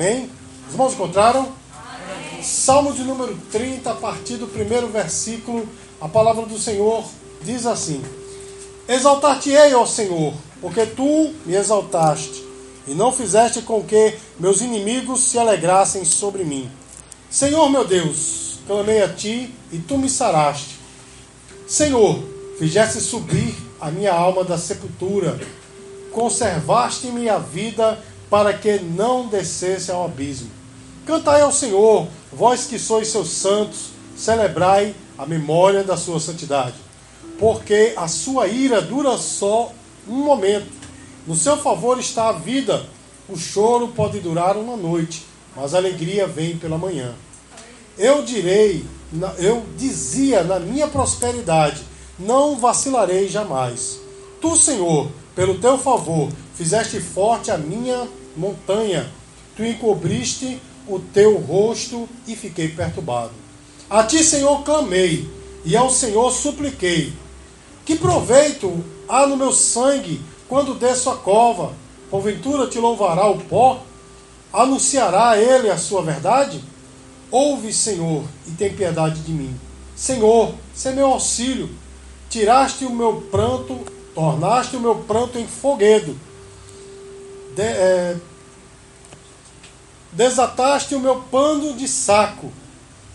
Amém? Os irmãos encontraram? Amém. Salmo de número 30, a partir do primeiro versículo, a palavra do Senhor diz assim: Exaltar-te-ei, ó Senhor, porque tu me exaltaste, e não fizeste com que meus inimigos se alegrassem sobre mim. Senhor meu Deus, clamei a ti e tu me saraste. Senhor, fizeste subir a minha alma da sepultura, conservaste-me a vida para que não descesse ao abismo. Cantai ao Senhor, vós que sois seus santos, celebrai a memória da sua santidade, porque a sua ira dura só um momento. No seu favor está a vida. O choro pode durar uma noite, mas a alegria vem pela manhã. Eu direi, eu dizia na minha prosperidade, não vacilarei jamais. Tu, Senhor, pelo teu favor, fizeste forte a minha montanha. Tu encobriste o teu rosto e fiquei perturbado. A ti, Senhor, clamei, e ao Senhor supliquei. Que proveito há no meu sangue quando desço a cova? Porventura te louvará o pó? Anunciará ele a sua verdade? Ouve, Senhor, e tem piedade de mim. Senhor, se meu auxílio. Tiraste o meu pranto, tornaste o meu pranto em foguedo. De, é, desataste o meu pano de saco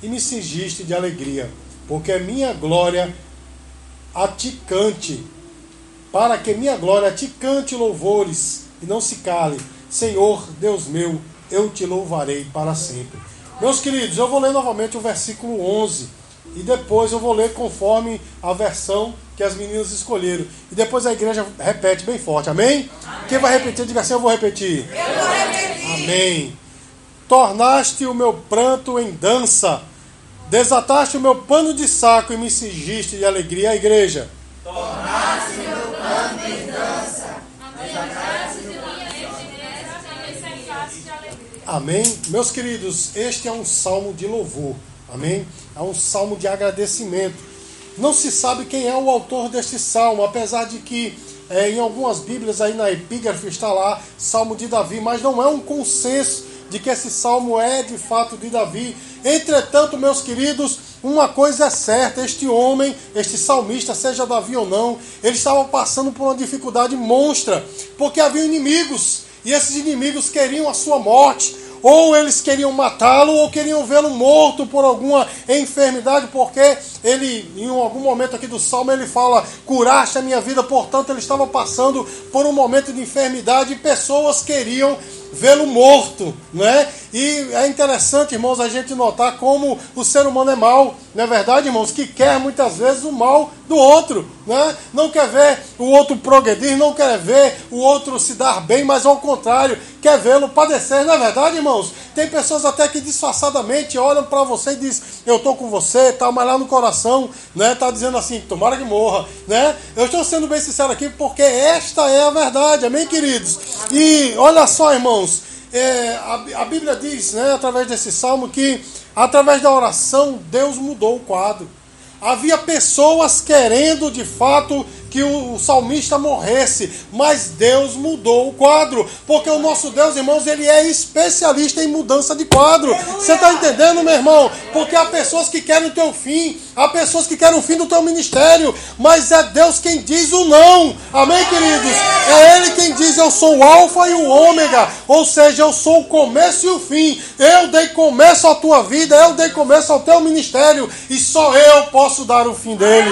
e me cingiste de alegria, porque a minha glória a ti cante, para que minha glória a ti cante louvores e não se cale. Senhor, Deus meu, eu te louvarei para sempre. Meus queridos, eu vou ler novamente o versículo 11 e depois eu vou ler conforme a versão que as meninas escolheram. E depois a igreja repete bem forte, amém? amém. Quem vai repetir, diga assim: Eu vou repetir. Eu vou repetir. Amém. Tornaste o meu pranto em dança, desataste o meu pano de saco e me cingiste de alegria. A igreja. Tornaste o meu pranto em dança, Amém? Meus queridos, este é um salmo de louvor. Amém? É um salmo de agradecimento. Não se sabe quem é o autor deste salmo, apesar de que é, em algumas Bíblias aí na epígrafe está lá Salmo de Davi, mas não é um consenso de que esse salmo é de fato de Davi. Entretanto, meus queridos, uma coisa é certa: este homem, este salmista, seja Davi ou não, ele estava passando por uma dificuldade monstra, porque havia inimigos e esses inimigos queriam a sua morte. Ou eles queriam matá-lo, ou queriam vê-lo morto por alguma enfermidade, porque ele, em algum momento aqui do salmo, ele fala: curaste a minha vida, portanto, ele estava passando por um momento de enfermidade e pessoas queriam vê-lo morto, não é? E é interessante, irmãos, a gente notar como o ser humano é mau, não é verdade, irmãos? Que quer muitas vezes o mal do outro, né? Não quer ver o outro progredir, não quer ver o outro se dar bem, mas ao contrário, quer vê-lo padecer, não é verdade, irmãos? Tem pessoas até que disfarçadamente olham para você e dizem, eu estou com você, tal, mas lá no coração, né? Tá dizendo assim, tomara que morra, né? Eu estou sendo bem sincero aqui porque esta é a verdade, amém, queridos? E olha só, irmãos, é, a, a Bíblia diz, né, através desse salmo, que através da oração Deus mudou o quadro. Havia pessoas querendo de fato que o salmista morresse, mas Deus mudou o quadro, porque o nosso Deus, irmãos, ele é especialista em mudança de quadro. Você está entendendo, meu irmão? Porque há pessoas que querem o teu fim, há pessoas que querem o fim do teu ministério, mas é Deus quem diz o não. Amém, queridos? É Ele quem diz: Eu sou o Alfa e o Ômega, ou seja, eu sou o começo e o fim. Eu dei começo à tua vida, eu dei começo ao teu ministério, e só eu posso dar o fim dele.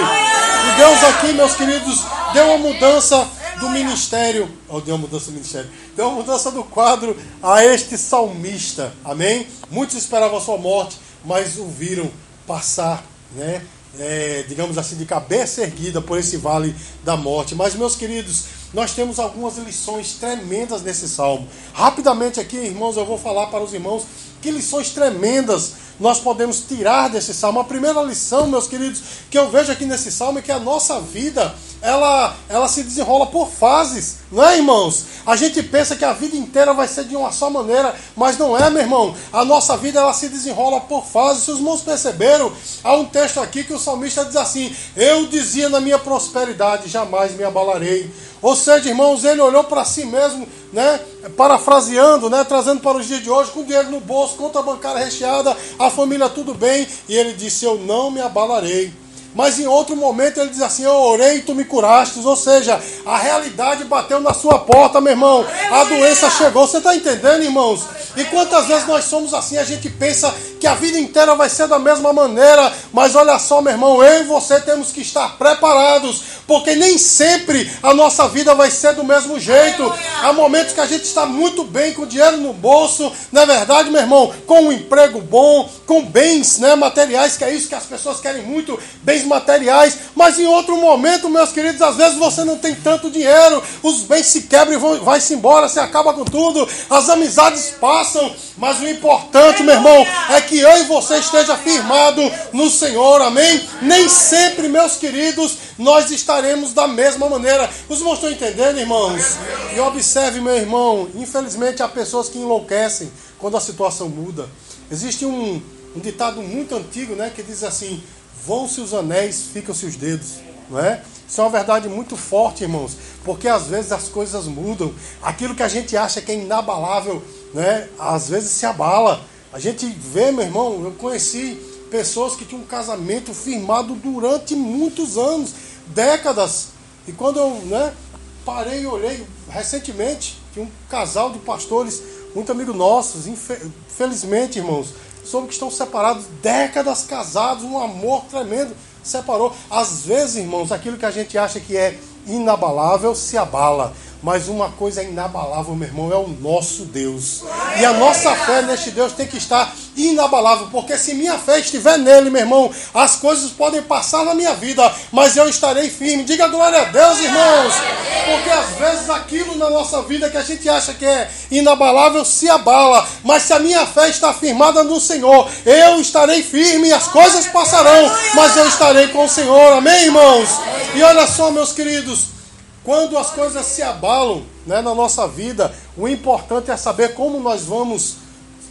E Deus aqui, meus queridos, deu uma mudança do ministério. Oh, deu uma mudança do ministério. Deu uma mudança do quadro a este salmista. Amém? Muitos esperavam a sua morte, mas o viram passar, né? É, digamos assim, de cabeça erguida por esse vale da morte. Mas, meus queridos, nós temos algumas lições tremendas nesse salmo. Rapidamente aqui, irmãos, eu vou falar para os irmãos que lições tremendas nós podemos tirar desse salmo. A primeira lição, meus queridos, que eu vejo aqui nesse salmo é que a nossa vida ela, ela se desenrola por fases, não é, irmãos? A gente pensa que a vida inteira vai ser de uma só maneira, mas não é, meu irmão. A nossa vida ela se desenrola por fases. Se os irmãos perceberam, há um texto aqui que o salmista diz assim: Eu dizia na minha prosperidade, jamais me abalarei. Ou seja, irmãos, ele olhou para si mesmo, né, parafraseando, né, trazendo para os dias de hoje, com dinheiro no bolso, conta bancária recheada, a família tudo bem, e ele disse: Eu não me abalarei. Mas em outro momento ele diz assim: Eu orei e tu me curaste. Ou seja, a realidade bateu na sua porta, meu irmão. A doença chegou. Você está entendendo, irmãos? E quantas vezes nós somos assim, a gente pensa que a vida inteira vai ser da mesma maneira, mas olha só, meu irmão, eu e você temos que estar preparados, porque nem sempre a nossa vida vai ser do mesmo jeito. Há momentos que a gente está muito bem com dinheiro no bolso, não é verdade, meu irmão? Com um emprego bom, com bens né, materiais, que é isso que as pessoas querem muito, bens materiais, mas em outro momento, meus queridos, às vezes você não tem tanto dinheiro, os bens se quebram e vai-se embora, você acaba com tudo, as amizades passam passam, mas o importante, meu irmão, é que eu e você esteja firmado no Senhor, amém? Nem sempre, meus queridos, nós estaremos da mesma maneira. Os irmãos estão entendendo, irmãos? E observe, meu irmão, infelizmente há pessoas que enlouquecem quando a situação muda. Existe um, um ditado muito antigo, né, que diz assim: vão-se os anéis, ficam-se os dedos, não é? Isso é uma verdade muito forte, irmãos, porque às vezes as coisas mudam. Aquilo que a gente acha que é inabalável né, às vezes se abala. A gente vê, meu irmão, eu conheci pessoas que tinham um casamento firmado durante muitos anos, décadas. E quando eu né, parei e olhei recentemente, tinha um casal de pastores, muito amigos nossos, infelizmente, irmãos, soube que estão separados, décadas casados, um amor tremendo separou. Às vezes, irmãos, aquilo que a gente acha que é inabalável se abala. Mas uma coisa inabalável, meu irmão, é o nosso Deus. E a nossa fé neste Deus tem que estar inabalável, porque se minha fé estiver nele, meu irmão, as coisas podem passar na minha vida, mas eu estarei firme. Diga glória a Deus, irmãos. Porque às vezes aquilo na nossa vida que a gente acha que é inabalável se abala, mas se a minha fé está firmada no Senhor, eu estarei firme e as coisas passarão, mas eu estarei com o Senhor. Amém, irmãos? E olha só, meus queridos, quando as coisas se abalam né, na nossa vida, o importante é saber como nós vamos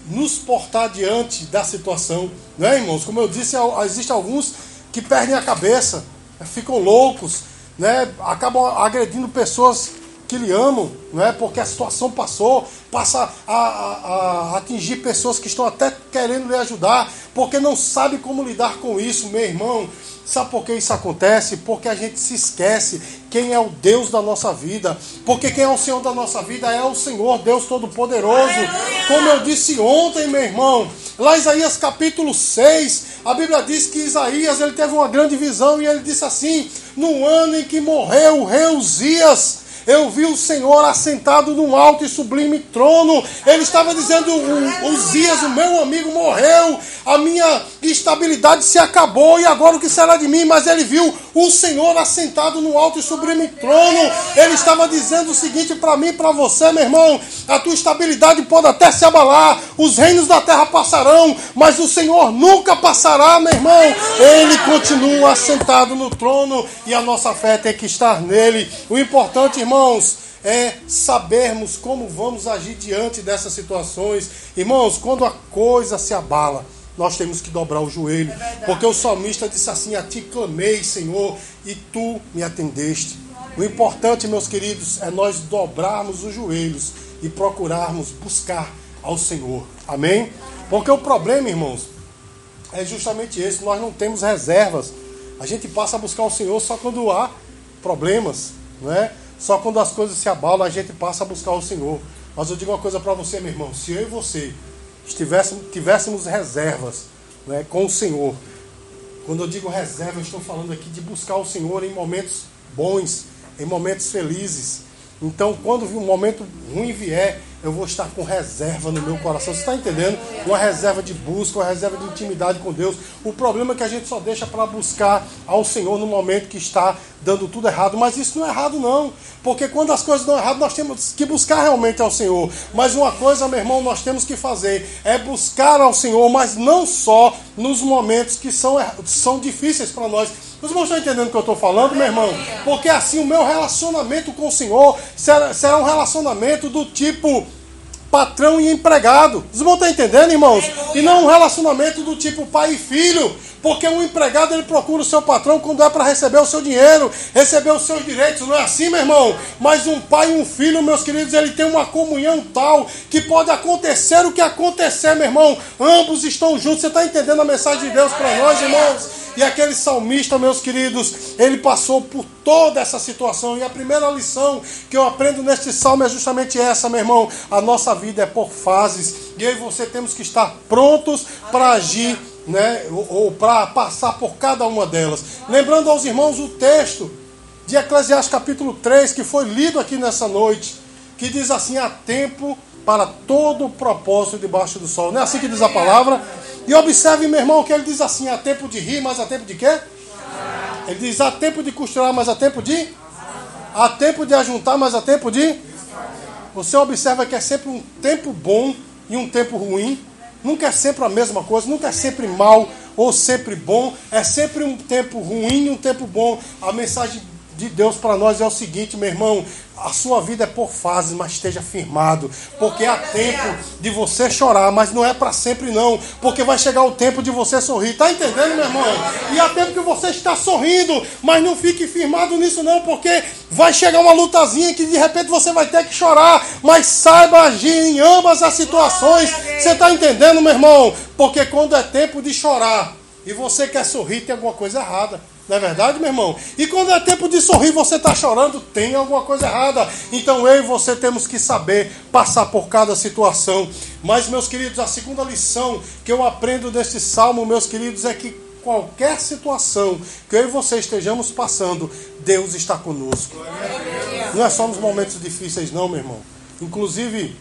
nos portar diante da situação. Né, irmãos? Como eu disse, existem alguns que perdem a cabeça, ficam loucos, né, acabam agredindo pessoas que lhe amam, não é? Porque a situação passou, passa a, a, a, atingir pessoas que estão até querendo lhe ajudar, porque não sabe como lidar com isso, meu irmão. Sabe por que isso acontece? Porque a gente se esquece quem é o Deus da nossa vida. Porque quem é o Senhor da nossa vida é o Senhor, Deus Todo-Poderoso. Como eu disse ontem, meu irmão, lá Isaías capítulo 6, a Bíblia diz que Isaías ele teve uma grande visão e ele disse assim: no ano em que morreu o rei Uzias eu vi o Senhor assentado num alto e sublime trono. Ele estava dizendo: Uzias, o meu amigo, morreu, a minha estabilidade se acabou, e agora o que será de mim? Mas ele viu o Senhor assentado no alto e sublime trono. Ele estava dizendo o seguinte para mim e para você, meu irmão: a tua estabilidade pode até se abalar, os reinos da terra passarão, mas o Senhor nunca passará, meu irmão. Ele continua assentado no trono e a nossa fé tem que estar nele. O importante, irmão, irmãos, é sabermos como vamos agir diante dessas situações. Irmãos, quando a coisa se abala, nós temos que dobrar o joelho. É porque o salmista disse assim: A ti clamei, Senhor, e tu me atendeste. O importante, meus queridos, é nós dobrarmos os joelhos e procurarmos buscar ao Senhor. Amém? Porque o problema, irmãos, é justamente esse: nós não temos reservas. A gente passa a buscar o Senhor só quando há problemas, não é? Só quando as coisas se abalam, a gente passa a buscar o Senhor. Mas eu digo uma coisa para você, meu irmão: se eu e você estivéssemos, tivéssemos reservas né, com o Senhor, quando eu digo reserva, eu estou falando aqui de buscar o Senhor em momentos bons, em momentos felizes. Então, quando um momento ruim vier, eu vou estar com reserva no meu coração. Você está entendendo? Uma reserva de busca, uma reserva de intimidade com Deus. O problema é que a gente só deixa para buscar ao Senhor no momento que está dando tudo errado. Mas isso não é errado, não. Porque quando as coisas dão errado, nós temos que buscar realmente ao Senhor. Mas uma coisa, meu irmão, nós temos que fazer é buscar ao Senhor, mas não só nos momentos que são, são difíceis para nós os irmãos estão entendendo o que eu estou falando, meu irmão? Porque assim o meu relacionamento com o Senhor será, será um relacionamento do tipo patrão e empregado. Vocês vão estar entendendo, irmãos? E não um relacionamento do tipo pai e filho. Porque um empregado ele procura o seu patrão quando é para receber o seu dinheiro, receber os seus direitos, não é assim, meu irmão? Mas um pai e um filho, meus queridos, ele tem uma comunhão tal que pode acontecer o que acontecer, meu irmão. Ambos estão juntos. Você está entendendo a mensagem de Deus para nós, irmãos? E aquele salmista, meus queridos, ele passou por toda essa situação. E a primeira lição que eu aprendo neste salmo é justamente essa, meu irmão. A nossa vida é por fases. E eu e você temos que estar prontos para agir né, ou, ou para passar por cada uma delas. Lembrando aos irmãos o texto de Eclesiastes capítulo 3, que foi lido aqui nessa noite, que diz assim: há tempo para todo o propósito debaixo do sol. Não é assim que diz a palavra? E observe, meu irmão, que ele diz assim: há tempo de rir, mas há tempo de quê? Ele diz: há tempo de costurar, mas há tempo de? Há tempo de ajuntar, mas há tempo de? Você observa que é sempre um tempo bom e um tempo ruim. Nunca é sempre a mesma coisa, nunca é sempre mal ou sempre bom. É sempre um tempo ruim e um tempo bom. A mensagem de Deus para nós é o seguinte, meu irmão: a sua vida é por fases, mas esteja firmado, porque há tempo de você chorar, mas não é para sempre não, porque vai chegar o tempo de você sorrir. Tá entendendo, meu irmão? E há tempo que você está sorrindo, mas não fique firmado nisso não, porque vai chegar uma lutazinha que de repente você vai ter que chorar, mas saiba agir em ambas as situações. Você está entendendo, meu irmão? Porque quando é tempo de chorar e você quer sorrir, tem alguma coisa errada. Não é verdade, meu irmão? E quando é tempo de sorrir, você está chorando, tem alguma coisa errada. Então eu e você temos que saber passar por cada situação. Mas, meus queridos, a segunda lição que eu aprendo deste salmo, meus queridos, é que qualquer situação que eu e você estejamos passando, Deus está conosco. Não é só nos momentos difíceis, não, meu irmão. Inclusive,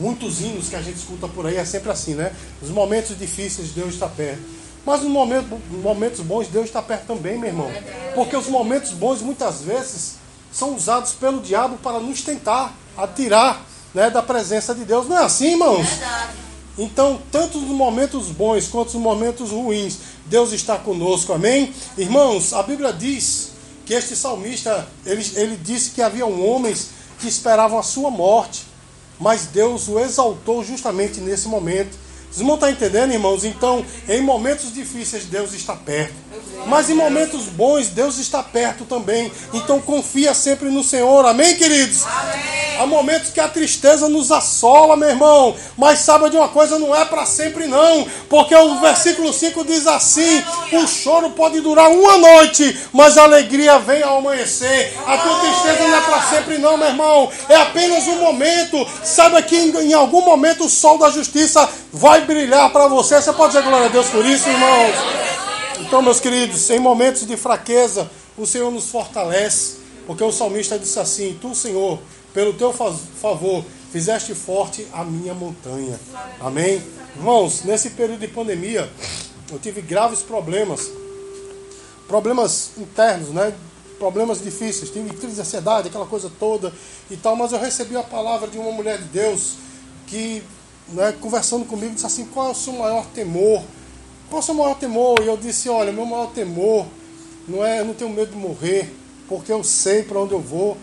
muitos hinos que a gente escuta por aí é sempre assim, né? Nos momentos difíceis, Deus está perto. Mas nos momentos, momentos bons, Deus está perto também, meu irmão. Porque os momentos bons, muitas vezes, são usados pelo diabo para nos tentar atirar né, da presença de Deus. Não é assim, irmãos? Então, tanto nos momentos bons quanto nos momentos ruins, Deus está conosco, amém? Irmãos, a Bíblia diz que este salmista, ele, ele disse que havia homens que esperavam a sua morte, mas Deus o exaltou justamente nesse momento. Vocês não estão entendendo, irmãos? Então, em momentos difíceis, Deus está perto. Mas em momentos bons, Deus está perto também. Então, confia sempre no Senhor. Amém, queridos? Amém. Há momentos que a tristeza nos assola, meu irmão. Mas saiba de uma coisa, não é para sempre, não. Porque o versículo 5 diz assim: O choro pode durar uma noite, mas a alegria vem ao amanhecer. A tua tristeza não é para sempre, não, meu irmão. É apenas um momento. Saiba que em, em algum momento o sol da justiça vai brilhar para você. Você pode dizer glória a Deus por isso, irmãos? Então, meus queridos, em momentos de fraqueza, o Senhor nos fortalece. Porque o salmista disse assim: Tu, Senhor, pelo teu favor, fizeste forte a minha montanha. Amém? Irmãos, nesse período de pandemia, eu tive graves problemas. Problemas internos, né? Problemas difíceis. Tive crise de ansiedade, aquela coisa toda e tal. Mas eu recebi a palavra de uma mulher de Deus que né, conversando comigo, disse assim: qual é o seu maior temor? Qual o seu maior temor? E eu disse: olha, meu maior temor não é, eu não tenho medo de morrer, porque eu sei para onde eu vou,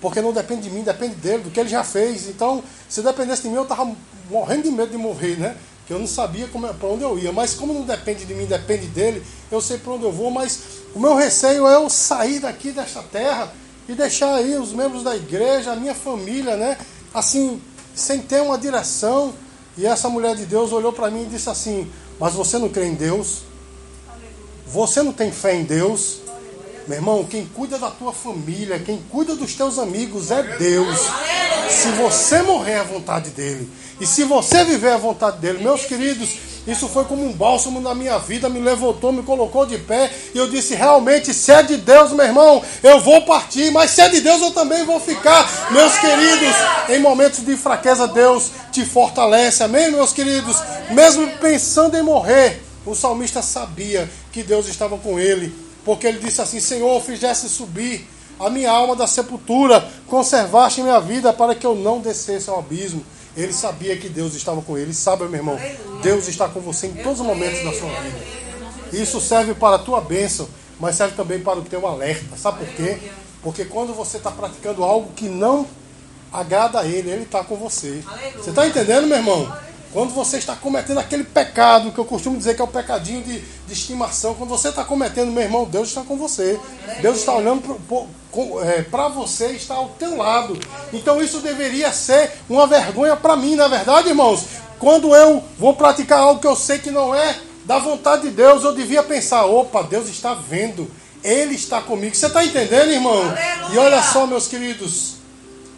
porque não depende de mim, depende dele, do que ele já fez. Então, se dependesse de mim, eu estava morrendo de medo de morrer, né? Que eu não sabia é, para onde eu ia. Mas como não depende de mim, depende dele, eu sei para onde eu vou. Mas o meu receio é eu sair daqui desta terra e deixar aí os membros da igreja, a minha família, né? Assim, sem ter uma direção e essa mulher de Deus olhou para mim e disse assim: Mas você não crê em Deus? Você não tem fé em Deus? Meu irmão, quem cuida da tua família, quem cuida dos teus amigos é Deus. Se você morrer à vontade dele, e se você viver à vontade dele, meus queridos, isso foi como um bálsamo na minha vida, me levantou, me colocou de pé. E eu disse: realmente, se é de Deus, meu irmão, eu vou partir. Mas se é de Deus, eu também vou ficar. Meus queridos, em momentos de fraqueza, Deus te fortalece. Amém, meus queridos? Mesmo pensando em morrer, o salmista sabia que Deus estava com ele. Porque ele disse assim: Senhor, fizesse subir a minha alma da sepultura, conservaste minha vida para que eu não descesse ao abismo. Ele sabia que Deus estava com ele. Sabe, meu irmão, Deus está com você em todos os momentos da sua vida. Isso serve para a tua bênção, mas serve também para o teu alerta. Sabe por quê? Porque quando você está praticando algo que não agrada a Ele, Ele está com você. Você está entendendo, meu irmão? Quando você está cometendo aquele pecado, que eu costumo dizer que é o pecadinho de, de estimação, quando você está cometendo, meu irmão, Deus está com você. Deus está olhando para é, você, está ao teu lado. Então isso deveria ser uma vergonha para mim, na é verdade, irmãos? Quando eu vou praticar algo que eu sei que não é da vontade de Deus, eu devia pensar: opa, Deus está vendo, Ele está comigo. Você está entendendo, irmão? Aleluia. E olha só, meus queridos,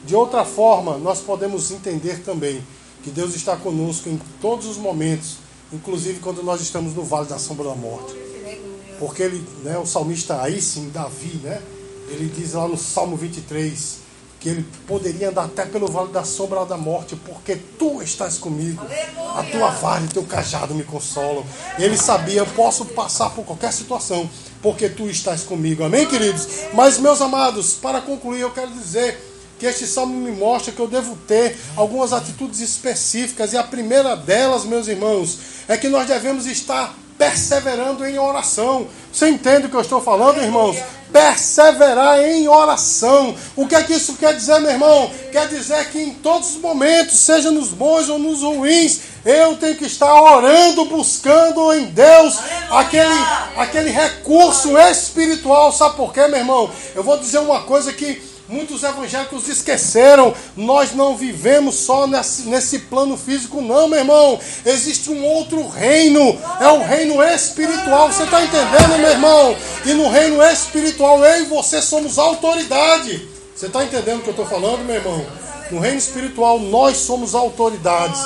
de outra forma, nós podemos entender também que Deus está conosco em todos os momentos, inclusive quando nós estamos no vale da sombra da morte. Porque ele, né, o salmista aí sim, Davi, né, ele diz lá no Salmo 23 que ele poderia andar até pelo vale da sombra da morte, porque tu estás comigo. A tua vara e teu cajado me consolam. Ele sabia, eu posso passar por qualquer situação, porque tu estás comigo. Amém, queridos? Mas, meus amados, para concluir, eu quero dizer que este salmo me mostra que eu devo ter algumas atitudes específicas, e a primeira delas, meus irmãos, é que nós devemos estar perseverando em oração. Você entende o que eu estou falando, irmãos? Perseverar em oração. O que é que isso quer dizer, meu irmão? Quer dizer que em todos os momentos, seja nos bons ou nos ruins, eu tenho que estar orando, buscando em Deus aquele, aquele recurso espiritual. Sabe por quê, meu irmão? Eu vou dizer uma coisa que Muitos evangélicos esqueceram. Nós não vivemos só nesse, plano físico, não, meu irmão. Existe um outro reino. É o reino espiritual. Você está entendendo, meu irmão? E no reino espiritual, eu e você somos autoridade. Você está entendendo o que eu estou falando, meu irmão? No reino espiritual, nós somos autoridades.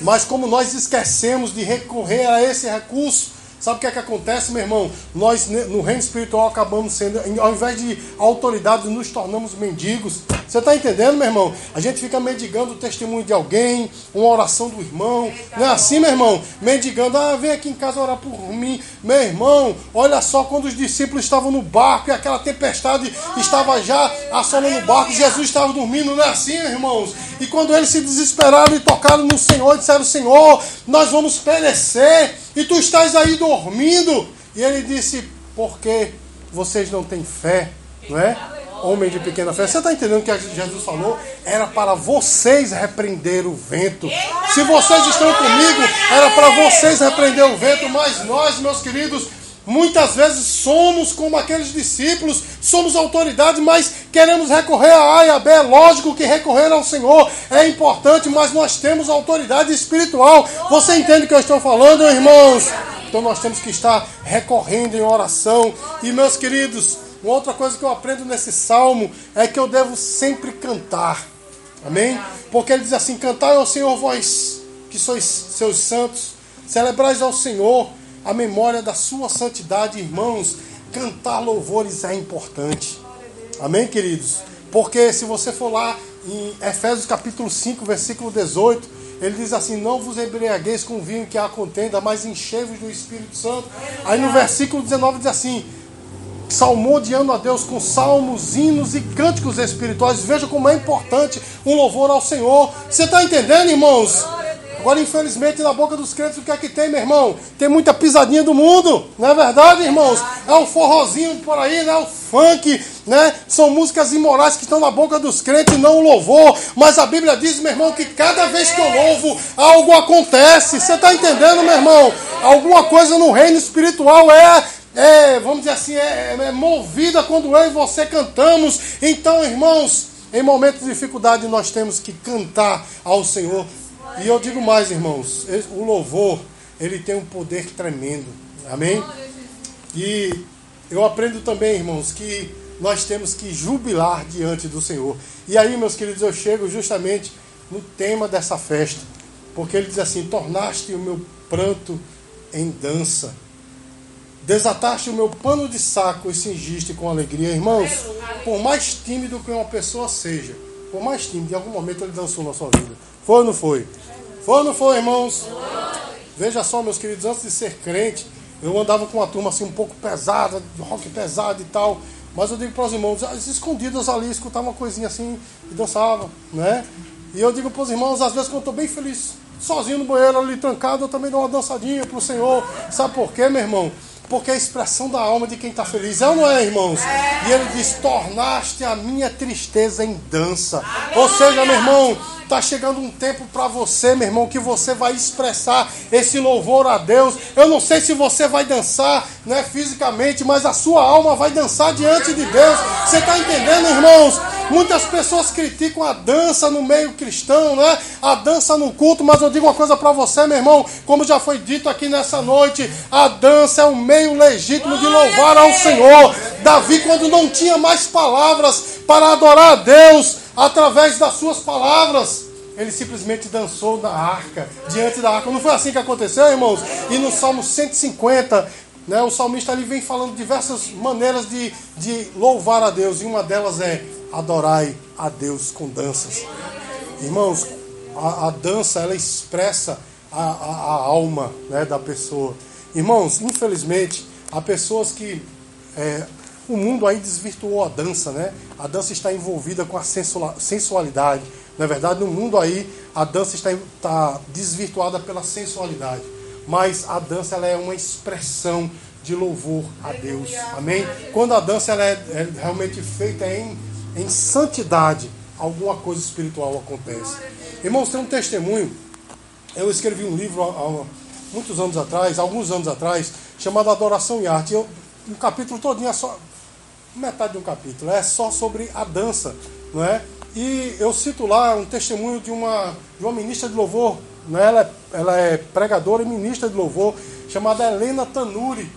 Mas como nós esquecemos de recorrer a esse recurso, Sabe o que é que acontece, meu irmão? Nós, no reino espiritual, acabamos sendo, ao invés de autoridade, nos tornamos mendigos. Você está entendendo, meu irmão? A gente fica mendigando o testemunho de alguém, uma oração do irmão. Não é assim, meu irmão? Mendigando, ah, vem aqui em casa orar por mim. Meu irmão, olha só quando os discípulos estavam no barco e aquela tempestade estava já assolando o barco, Jesus estava dormindo, não é assim, irmãos? E quando eles se desesperaram e tocaram no Senhor, disseram: Senhor, nós vamos perecer e tu estás aí dormindo. E ele disse: Porque vocês não têm fé, não é? Homem de pequena fé. Você está entendendo o que Jesus falou? Era para vocês repreender o vento. Se vocês estão comigo, era para vocês repreender o vento. Mas nós, meus queridos, Muitas vezes somos como aqueles discípulos, somos autoridade, mas queremos recorrer a A e a B. É lógico que recorrer ao Senhor é importante, mas nós temos autoridade espiritual. Você entende o que eu estou falando, irmãos? Então nós temos que estar recorrendo em oração. E meus queridos, uma outra coisa que eu aprendo nesse salmo é que eu devo sempre cantar. Amém? Porque ele diz assim: Cantai ao Senhor, vós que sois seus santos, celebrais ao Senhor a memória da sua santidade, irmãos. Cantar louvores é importante. Amém, queridos? Porque se você for lá em Efésios capítulo 5, versículo 18, ele diz assim: Não vos embriagueis com vinho que há contenda, mas enchei-vos do Espírito Santo. Aí no versículo 19 diz assim: salmodiando a Deus com salmos, hinos e cânticos espirituais. Veja como é importante um louvor ao Senhor. Você está entendendo, irmãos? Agora, infelizmente, na boca dos crentes, o que é que tem, meu irmão? Tem muita pisadinha do mundo, não é verdade, irmãos? É o forrozinho por aí, né? O funk, né? São músicas imorais que estão na boca dos crentes, não o louvor. Mas a Bíblia diz, meu irmão, que cada vez que eu louvo, algo acontece. Você está entendendo, meu irmão? Alguma coisa no reino espiritual é é, vamos dizer assim, é, é, movida quando eu e você cantamos. Então, irmãos, em momentos de dificuldade nós temos que cantar ao Senhor. E eu digo mais, irmãos, o louvor, ele tem um poder tremendo. Amém? E eu aprendo também, irmãos, que nós temos que jubilar diante do Senhor. E aí, meus queridos, eu chego justamente no tema dessa festa. Porque ele diz assim: tornaste o meu pranto em dança. Desataste o meu pano de saco e cingiste com alegria. Irmãos, por mais tímido que uma pessoa seja, por mais tímido, em algum momento ele dançou na sua vida. Foi ou não foi? Foi ou não foi, irmãos? Veja só, meus queridos, antes de ser crente, eu andava com uma turma assim um pouco pesada, rock pesado e tal. Mas eu digo para os irmãos, as escondidas ali, escutavam uma coisinha assim e dançavam, né? E eu digo para os irmãos, às vezes quando eu estou bem feliz, sozinho no banheiro ali trancado, eu também dou uma dançadinha para o Senhor. Sabe por quê, meu irmão? Porque é a expressão da alma de quem está feliz. É ou não é, irmãos? E ele diz: Tornaste a minha tristeza em dança. Ou seja, meu irmão, Está chegando um tempo para você, meu irmão, que você vai expressar esse louvor a Deus. Eu não sei se você vai dançar né, fisicamente, mas a sua alma vai dançar diante de Deus. Você está entendendo, irmãos? Muitas pessoas criticam a dança no meio cristão, né? A dança no culto, mas eu digo uma coisa para você, meu irmão, como já foi dito aqui nessa noite, a dança é um meio legítimo de louvar ao Senhor. Davi, quando não tinha mais palavras para adorar a Deus, através das suas palavras. Ele simplesmente dançou na arca, diante da arca. Não foi assim que aconteceu, irmãos? E no Salmo 150, né, o salmista ali vem falando diversas maneiras de, de louvar a Deus. E uma delas é adorai a Deus com danças. Irmãos, a, a dança ela expressa a, a, a alma né, da pessoa. Irmãos, infelizmente, há pessoas que é, o mundo aí desvirtuou a dança, né? A dança está envolvida com a sensualidade. Na é verdade, no mundo aí, a dança está, está desvirtuada pela sensualidade. Mas a dança ela é uma expressão de louvor a Deus. Amém? Quando a dança ela é, é realmente feita em, em santidade, alguma coisa espiritual acontece. Irmãos, tem um testemunho. Eu escrevi um livro há, muitos anos atrás, alguns anos atrás, chamado Adoração e Arte. Eu, um capítulo todinho é só metade de um capítulo, é só sobre a dança, não é? E eu cito lá um testemunho de uma, de uma ministra de louvor, né? ela, é, ela é pregadora e ministra de louvor, chamada Helena Tanuri,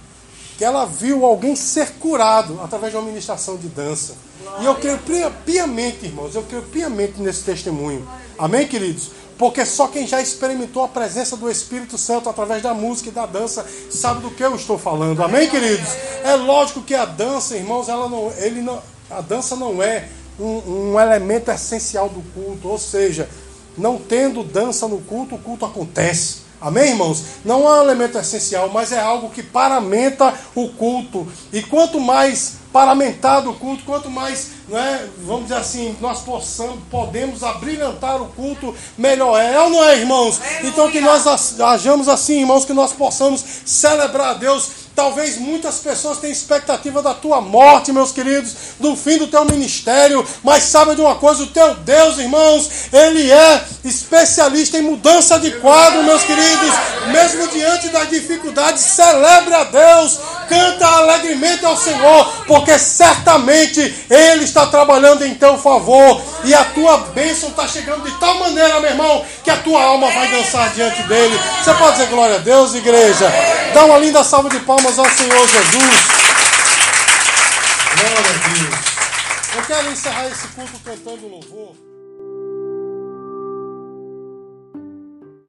que ela viu alguém ser curado através de uma ministração de dança. E eu creio piamente, irmãos, eu creio piamente nesse testemunho. Amém, queridos? Porque só quem já experimentou a presença do Espírito Santo através da música e da dança sabe do que eu estou falando. Amém, queridos? É lógico que a dança, irmãos, ela não, ele não, a dança não é um, um elemento essencial do culto. Ou seja, não tendo dança no culto, o culto acontece. Amém, irmãos? Não é um elemento essencial, mas é algo que paramenta o culto. E quanto mais paramentado o culto, quanto mais né, vamos dizer assim, nós possamos, podemos abrilhantar o culto, melhor é. É ou não é, irmãos? Então que nós hajamos assim, irmãos, que nós possamos celebrar a Deus Talvez muitas pessoas tenham expectativa da tua morte, meus queridos, do fim do teu ministério, mas sabe de uma coisa: o teu Deus, irmãos, ele é especialista em mudança de quadro, meus queridos. Mesmo diante das dificuldades, celebre a Deus, canta alegremente ao Senhor, porque certamente Ele está trabalhando em teu favor e a tua bênção está chegando de tal maneira, meu irmão, que a tua alma vai dançar diante dele. Você pode dizer glória a Deus, igreja? Dá uma linda salva de palmas ao Senhor Jesus. Glória a Deus. Eu quero encerrar esse culto cantando louvor.